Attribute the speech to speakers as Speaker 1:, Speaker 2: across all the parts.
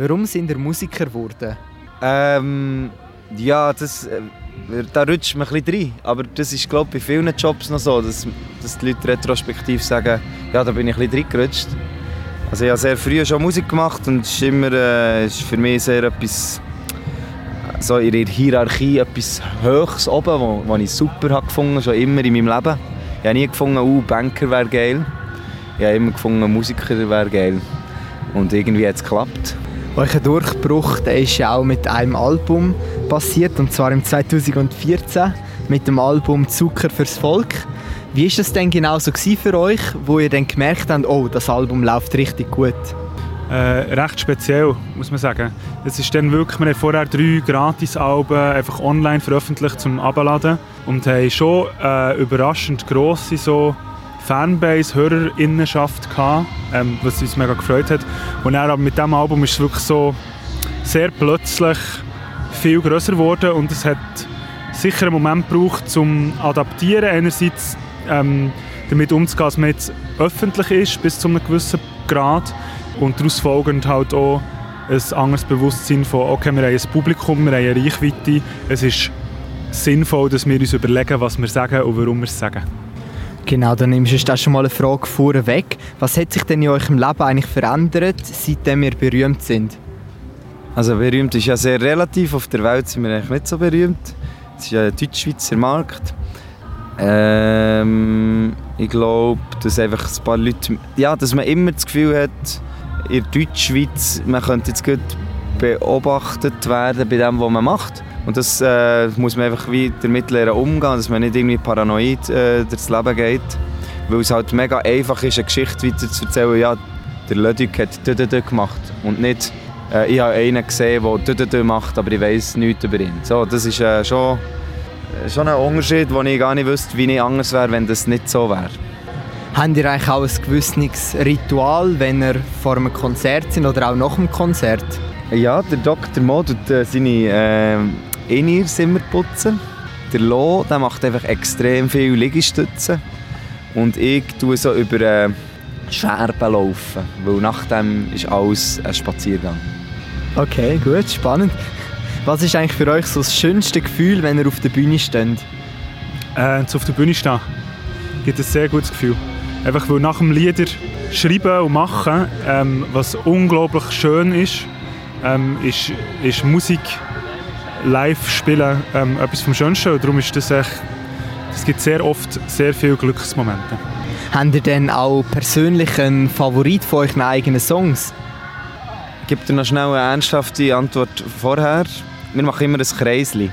Speaker 1: Warum sind ihr Musiker geworden?
Speaker 2: Ähm, ja, das, äh, da rutscht man ein bisschen rein. Aber das ist, glaube ich, bei vielen Jobs noch so, dass, dass die Leute retrospektiv sagen, ja, da bin ich ein bisschen reingerutscht. Also ich habe sehr früh schon Musik gemacht und es ist immer äh, ist für mich sehr etwas so in der Hierarchie etwas Höchstes oben, was ich super habe gefunden, schon immer in meinem Leben. Ich habe nie gefunden, uh, Banker wäre geil. Ich habe immer gefunden, Musiker wäre geil. Und irgendwie hat es geklappt.
Speaker 1: Euer Durchbruch der ist ja auch mit einem Album passiert, und zwar im 2014 mit dem Album Zucker fürs Volk. Wie war das denn genau so für euch, wo ihr dann gemerkt habt, oh, das Album läuft richtig gut?
Speaker 3: Äh, recht speziell, muss man sagen. Es ist dann wirklich, wir haben vorher drei Gratis-Alben einfach online veröffentlicht zum Abladen und haben schon äh, überraschend grosse so Fanbase, Hörerinnenschaft gehabt, ähm, was uns mega gefreut hat. Und dann aber mit diesem Album ist es wirklich so sehr plötzlich viel größer geworden und es hat sicher einen Moment gebraucht, zum Adaptieren. Einerseits ähm, damit umzugehen, dass man jetzt öffentlich ist bis zu einem gewissen Grad und daraus folgend halt auch ein anderes Bewusstsein von, okay, wir haben ein Publikum, wir haben eine Reichweite, es ist sinnvoll, dass wir uns überlegen, was wir sagen und warum wir es sagen.
Speaker 1: Genau, dann nimmst du schon mal eine Frage vorweg. Was hat sich denn in eurem Leben eigentlich verändert, seitdem wir berühmt sind?
Speaker 2: Also berühmt ist ja sehr relativ. Auf der Welt sind wir eigentlich nicht so berühmt. Es ist ja ein deutsch-schweizer Markt. Ähm, ich glaube, dass einfach ein paar Leute... Ja, dass man immer das Gefühl hat, in der Deutschschweiz, man könnte jetzt gut beobachtet werden bei dem, was man macht. Und das äh, muss man einfach wie damit lernen umgehen, dass man nicht irgendwie paranoid äh, durchs Leben geht. Weil es halt mega einfach ist, eine Geschichte weiter zu erzählen, ja, der Ludwig hat «Dödödö» gemacht und nicht äh, «Ich habe einen gesehen, der «Dödödö» macht, aber ich weiß nichts über ihn». So, das ist äh, schon, äh, schon ein Unterschied, wo ich gar nicht wüsste, wie ich anders wäre, wenn das nicht so wäre.
Speaker 1: Habt ihr eigentlich auch ein gewisses Ritual, wenn ihr vor einem Konzert sind oder auch nach dem Konzert?
Speaker 2: Ja, der Dr. Mo tut äh, seine äh, In-Ears immer putzen. Der Lo der macht einfach extrem viel Liegestützen. Und ich tue so über äh, Scherben laufen, weil nach dem ist alles ein Spaziergang.
Speaker 1: Okay, gut, spannend. Was ist eigentlich für euch so das schönste Gefühl, wenn ihr auf der Bühne steht?
Speaker 3: Äh, auf der Bühne stehen gibt ein sehr gutes Gefühl. Einfach weil nach dem Lieder schreiben und machen, ähm, was unglaublich schön ist, ähm, ist, ist Musik live spielen ähm, etwas vom Schönsten. Und darum ist das echt, es gibt sehr oft sehr viele Glücksmomente.
Speaker 1: Habt ihr denn auch persönlich einen Favorit von euren eigenen Songs?
Speaker 2: Ich gebe dir noch schnell eine ernsthafte Antwort vorher. Wir machen immer ein Kreisli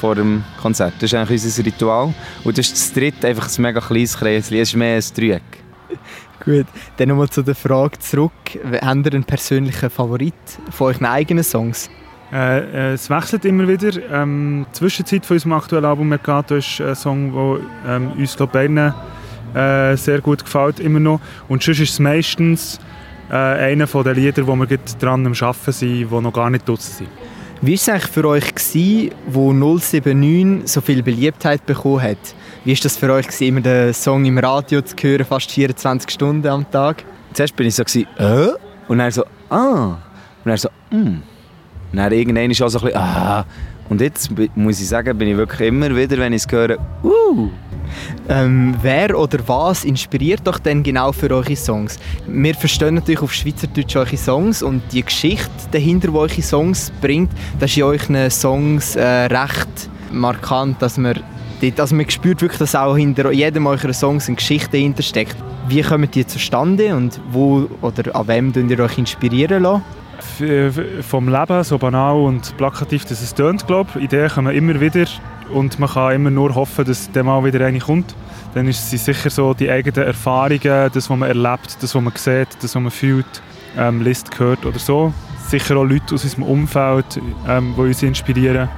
Speaker 2: vor dem Konzert. Das ist eigentlich unser Ritual. Und das ist das dritte, einfach ein mega kleines Kreisli. Es ist mehr ein Dreieck.
Speaker 1: Gut, dann nochmal zu der Frage zurück. Habt ihr einen persönlichen Favorit von euren eigenen Songs?
Speaker 3: Äh, äh, es wechselt immer wieder. Ähm, die Zwischenzeit von unserem aktuellen Album Mercato ist ein Song, der ähm, uns glaub, beiden äh, sehr gut gefällt, immer noch. Und sonst ist es meistens äh, einer der Lieder, wo wir dran am Arbeiten sind, die noch gar nicht draussen sind.
Speaker 1: Wie war es eigentlich für euch, gewesen, wo 079 so viel Beliebtheit bekommen hat? Wie war das für euch, gewesen, immer den Song im Radio zu hören, fast 24 Stunden am Tag?
Speaker 2: Zuerst war ich so, gewesen, äh? Und dann so, ah. Und dann so, hm. Und dann irgendwann ist auch so ein bisschen, ah. Und jetzt muss ich sagen, bin ich wirklich immer wieder, wenn ich es höre, uh.
Speaker 1: Ähm, wer oder was inspiriert doch denn genau für eure Songs? Wir verstehen natürlich auf Schweizerdeutsch eure Songs und die Geschichte dahinter, die eure Songs bringt, das ist in euren Songs äh, recht markant, dass man, also man spürt wirklich, dass auch hinter jedem eurer Songs eine Geschichte hintersteckt. Wie kommen die zustande und wo oder an wem ihr euch inspirieren lassen?
Speaker 3: Vom Leben, so banal und plakativ, dass es tönt, glaube Ideen kommen immer wieder und man kann immer nur hoffen, dass der mal wieder eine kommt. Dann ist es sicher so die eigenen Erfahrungen, das, was man erlebt, das, was man sieht, das, was man fühlt, ähm, liest, hört oder so. Sicher auch Leute aus unserem Umfeld, ähm, die uns inspirieren.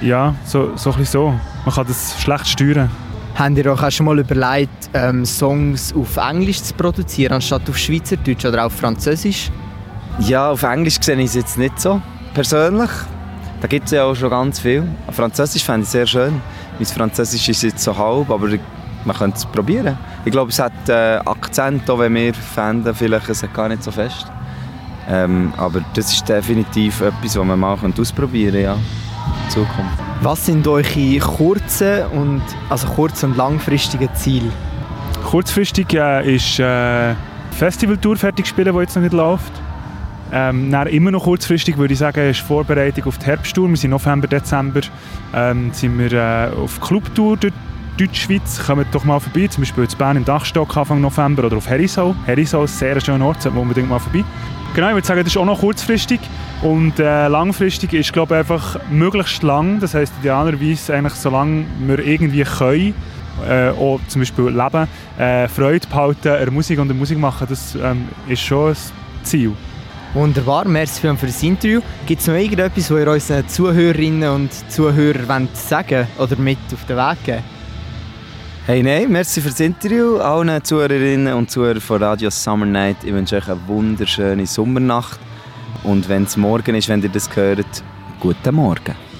Speaker 3: Ja, so, so ein so. Man kann das schlecht steuern.
Speaker 1: Habt ihr euch auch schon mal überlegt, ähm, Songs auf Englisch zu produzieren, anstatt auf Schweizerdeutsch oder auf Französisch?
Speaker 2: Ja, auf Englisch sehe ich es jetzt nicht so, persönlich. Da gibt es ja auch schon ganz viel. Französisch fände ich sehr schön. Mein Französisch ist jetzt so halb, aber man könnte es probieren. Ich glaube, es hat äh, Akzent, auch wenn wir fänden, vielleicht es hat gar nicht so fest. Ähm, aber das ist definitiv etwas, was man mal ausprobieren kann, ja, in Zukunft.
Speaker 1: Was sind eure kurzen und, also kurz- und langfristigen Ziele?
Speaker 3: Kurzfristig äh, ist äh, Festivaltour fertig spielen, die jetzt noch nicht läuft. Ähm, immer noch kurzfristig würde ich sagen, ist Vorbereitung auf die Herbsttour. Wir sind November, Dezember ähm, sind wir äh, auf Clubtour durch Deutschschweiz. Kommt doch mal vorbei, zum Beispiel in Bern im Dachstock Anfang November oder auf Herisau. Herisau ist ein sehr schöner Ort, sollte man unbedingt mal vorbei. Genau, ich würde sagen, das ist auch noch kurzfristig. Und äh, langfristig ist, glaube ich, einfach möglichst lang. Das heisst, idealerweise eigentlich, solange wir irgendwie können, äh, auch zum Beispiel leben, äh, Freude behalten an der Musik und der Musik machen, das ähm, ist schon ein Ziel.
Speaker 1: Wunderbar, merci für das Interview. Gibt es noch irgendetwas, was ihr unseren Zuhörerinnen und Zuhörern wollt sagen oder mit auf den Weg geben
Speaker 2: Hey, nein, merci für das Interview. Allen Zuhörerinnen und Zuhörern von Radio Summer Night. Ich wünsche euch eine wunderschöne Sommernacht. Und wenn es morgen ist, wenn ihr das hört, guten Morgen.